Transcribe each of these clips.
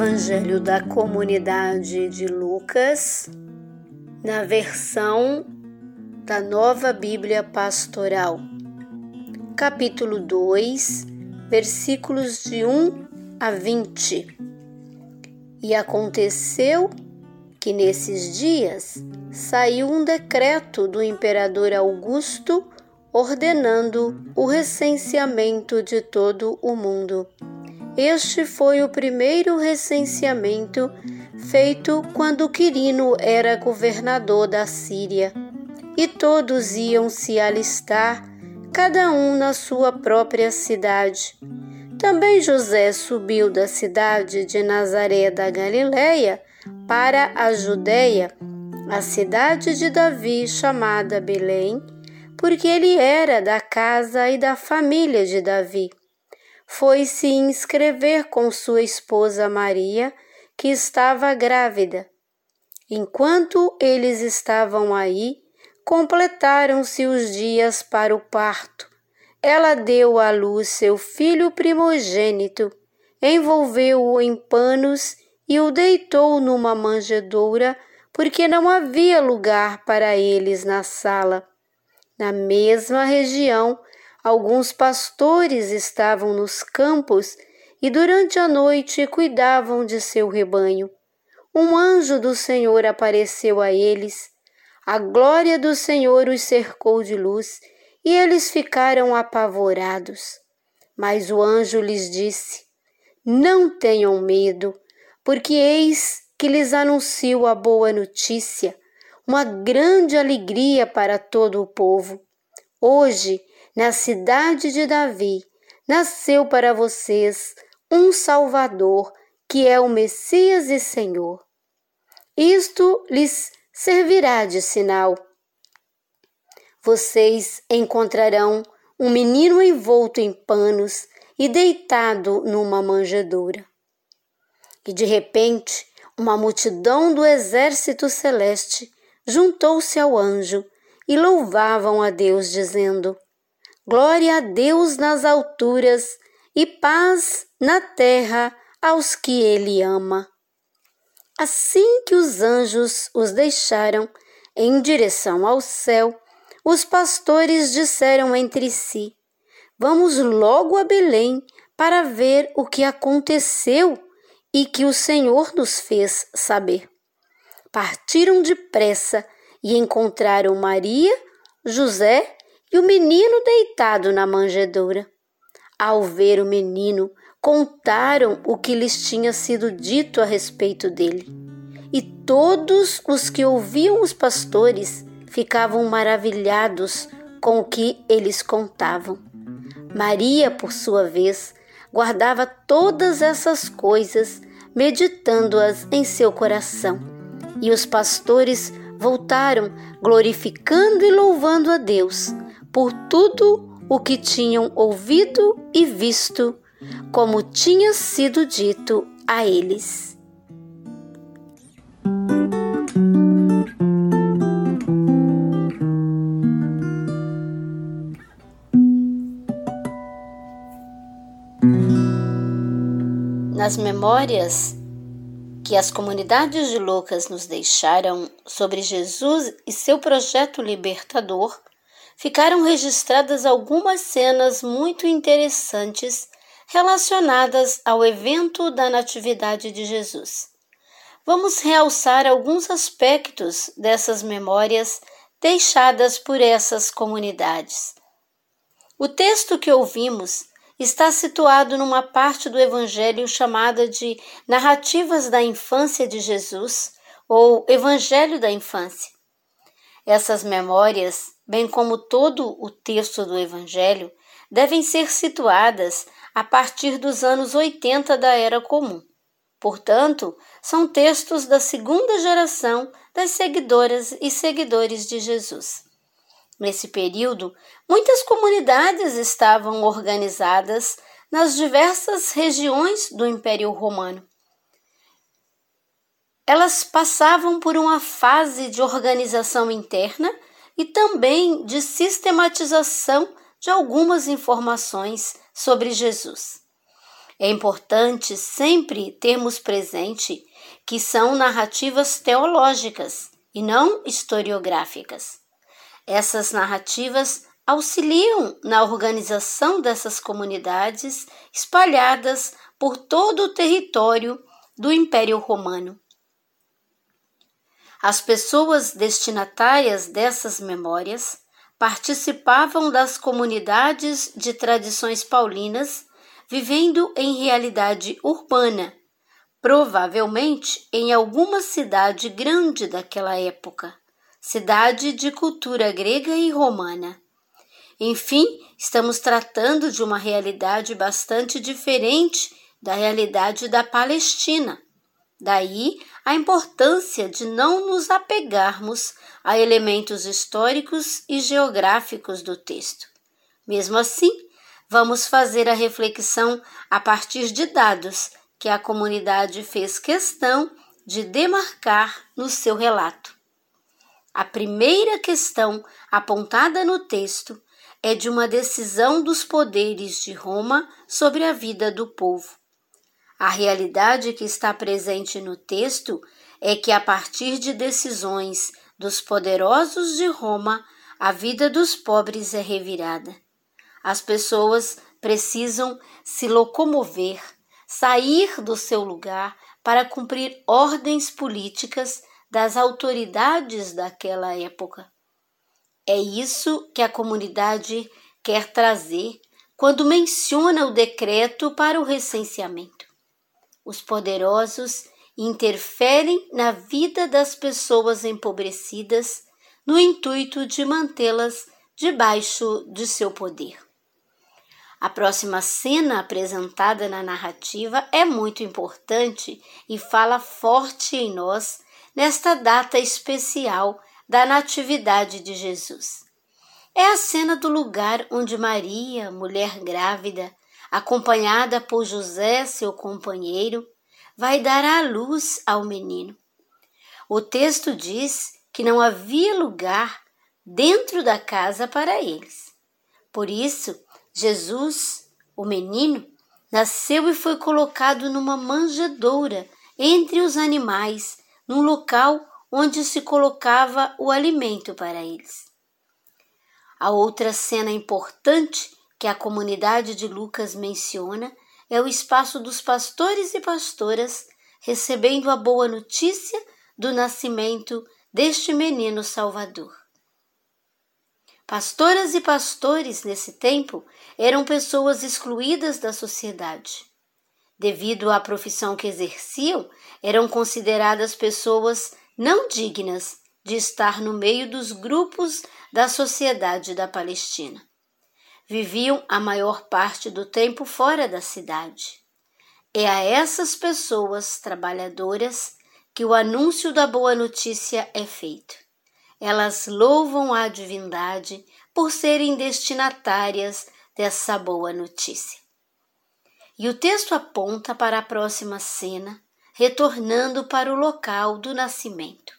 Evangelho da Comunidade de Lucas, na versão da Nova Bíblia Pastoral, capítulo 2, versículos de 1 a 20. E aconteceu que nesses dias saiu um decreto do imperador Augusto ordenando o recenseamento de todo o mundo. Este foi o primeiro recenseamento feito quando Quirino era governador da Síria, e todos iam se alistar, cada um na sua própria cidade. Também José subiu da cidade de Nazaré da Galiléia para a Judéia, a cidade de Davi chamada Belém, porque ele era da casa e da família de Davi foi se inscrever com sua esposa Maria, que estava grávida. Enquanto eles estavam aí, completaram-se os dias para o parto. Ela deu à luz seu filho primogênito, envolveu-o em panos e o deitou numa manjedoura, porque não havia lugar para eles na sala. Na mesma região, Alguns pastores estavam nos campos e durante a noite cuidavam de seu rebanho. Um anjo do Senhor apareceu a eles. A glória do Senhor os cercou de luz e eles ficaram apavorados. Mas o anjo lhes disse: Não tenham medo, porque eis que lhes anuncio a boa notícia, uma grande alegria para todo o povo. Hoje, na cidade de Davi, nasceu para vocês um Salvador, que é o Messias e Senhor. Isto lhes servirá de sinal. Vocês encontrarão um menino envolto em panos e deitado numa manjedoura. E de repente, uma multidão do exército celeste juntou-se ao anjo e louvavam a Deus, dizendo: Glória a Deus nas alturas e paz na terra aos que Ele ama. Assim que os anjos os deixaram em direção ao céu, os pastores disseram entre si: Vamos logo a Belém para ver o que aconteceu e que o Senhor nos fez saber. Partiram depressa e encontraram Maria, José e o menino deitado na manjedoura. Ao ver o menino, contaram o que lhes tinha sido dito a respeito dele. E todos os que ouviam os pastores ficavam maravilhados com o que eles contavam. Maria, por sua vez, guardava todas essas coisas, meditando-as em seu coração. E os pastores voltaram glorificando e louvando a Deus por tudo o que tinham ouvido e visto, como tinha sido dito a eles. Nas memórias que as comunidades de Lucas nos deixaram sobre Jesus e seu projeto libertador, ficaram registradas algumas cenas muito interessantes relacionadas ao evento da Natividade de Jesus. Vamos realçar alguns aspectos dessas memórias deixadas por essas comunidades. O texto que ouvimos está situado numa parte do Evangelho chamada de Narrativas da Infância de Jesus ou Evangelho da Infância. Essas memórias, bem como todo o texto do Evangelho, devem ser situadas a partir dos anos 80 da Era Comum. Portanto, são textos da segunda geração das seguidoras e seguidores de Jesus. Nesse período, muitas comunidades estavam organizadas nas diversas regiões do Império Romano. Elas passavam por uma fase de organização interna e também de sistematização de algumas informações sobre Jesus. É importante sempre termos presente que são narrativas teológicas e não historiográficas. Essas narrativas auxiliam na organização dessas comunidades espalhadas por todo o território do Império Romano. As pessoas destinatárias dessas memórias participavam das comunidades de tradições paulinas, vivendo em realidade urbana, provavelmente em alguma cidade grande daquela época cidade de cultura grega e romana. Enfim, estamos tratando de uma realidade bastante diferente da realidade da Palestina. Daí a importância de não nos apegarmos a elementos históricos e geográficos do texto. Mesmo assim, vamos fazer a reflexão a partir de dados que a comunidade fez questão de demarcar no seu relato. A primeira questão apontada no texto é de uma decisão dos poderes de Roma sobre a vida do povo. A realidade que está presente no texto é que, a partir de decisões dos poderosos de Roma, a vida dos pobres é revirada. As pessoas precisam se locomover, sair do seu lugar para cumprir ordens políticas das autoridades daquela época. É isso que a comunidade quer trazer quando menciona o decreto para o recenseamento. Os poderosos interferem na vida das pessoas empobrecidas no intuito de mantê-las debaixo de seu poder. A próxima cena apresentada na narrativa é muito importante e fala forte em nós nesta data especial da Natividade de Jesus. É a cena do lugar onde Maria, mulher grávida, acompanhada por José, seu companheiro, vai dar à luz ao menino. O texto diz que não havia lugar dentro da casa para eles. Por isso, Jesus, o menino, nasceu e foi colocado numa manjedoura entre os animais num local onde se colocava o alimento para eles. A outra cena importante que a comunidade de Lucas menciona é o espaço dos pastores e pastoras recebendo a boa notícia do nascimento deste menino Salvador. Pastoras e pastores nesse tempo eram pessoas excluídas da sociedade. Devido à profissão que exerciam, eram consideradas pessoas não dignas de estar no meio dos grupos da sociedade da Palestina. Viviam a maior parte do tempo fora da cidade. É a essas pessoas trabalhadoras que o anúncio da boa notícia é feito. Elas louvam a divindade por serem destinatárias dessa boa notícia. E o texto aponta para a próxima cena, retornando para o local do nascimento.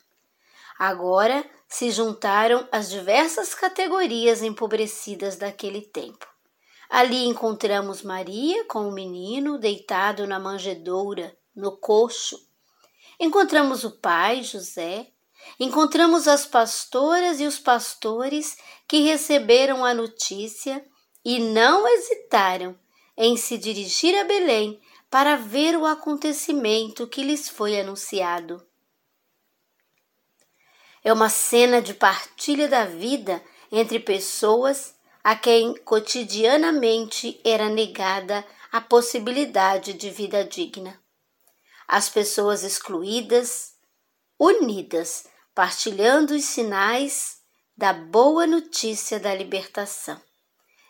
Agora se juntaram as diversas categorias empobrecidas daquele tempo. Ali encontramos Maria com o menino deitado na manjedoura, no coxo. Encontramos o pai, José. Encontramos as pastoras e os pastores que receberam a notícia e não hesitaram em se dirigir a Belém para ver o acontecimento que lhes foi anunciado. É uma cena de partilha da vida entre pessoas a quem cotidianamente era negada a possibilidade de vida digna. As pessoas excluídas, unidas, partilhando os sinais da boa notícia da libertação.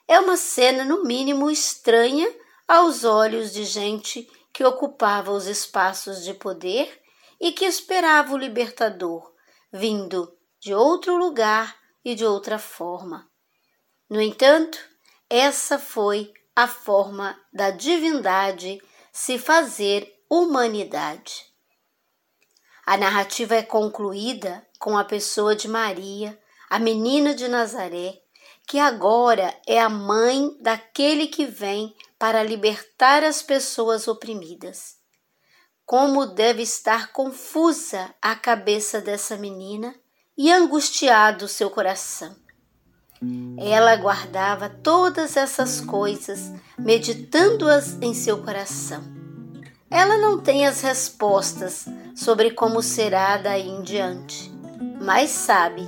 É uma cena, no mínimo, estranha aos olhos de gente que ocupava os espaços de poder e que esperava o libertador, vindo de outro lugar e de outra forma. No entanto, essa foi a forma da divindade se fazer humanidade. A narrativa é concluída com a pessoa de Maria, a menina de Nazaré, que agora é a mãe daquele que vem para libertar as pessoas oprimidas. Como deve estar confusa a cabeça dessa menina e angustiado seu coração. Ela guardava todas essas coisas, meditando-as em seu coração. Ela não tem as respostas sobre como será daí em diante, mas sabe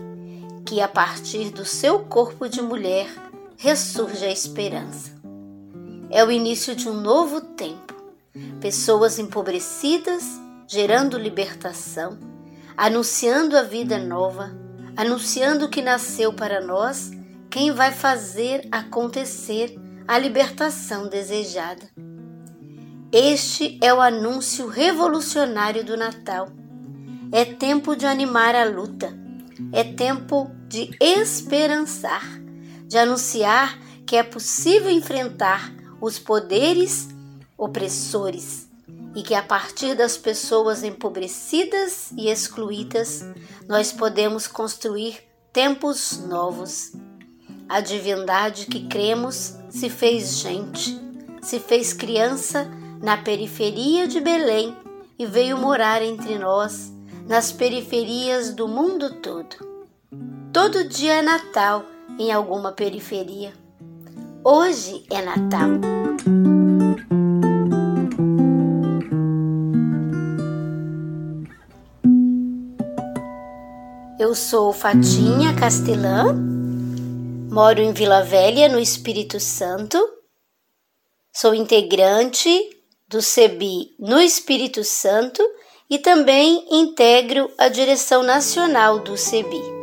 que a partir do seu corpo de mulher ressurge a esperança. É o início de um novo tempo. Pessoas empobrecidas gerando libertação, anunciando a vida nova, anunciando que nasceu para nós quem vai fazer acontecer a libertação desejada. Este é o anúncio revolucionário do Natal. É tempo de animar a luta é tempo de esperançar, de anunciar que é possível enfrentar os poderes opressores e que a partir das pessoas empobrecidas e excluídas nós podemos construir tempos novos. A divindade que cremos se fez gente, se fez criança na periferia de Belém e veio morar entre nós nas periferias do mundo todo. Todo dia é Natal em alguma periferia. Hoje é Natal. Eu sou Fatinha Castelã, moro em Vila Velha, no Espírito Santo. Sou integrante do CEBI no Espírito Santo e também integro a direção nacional do CEBI.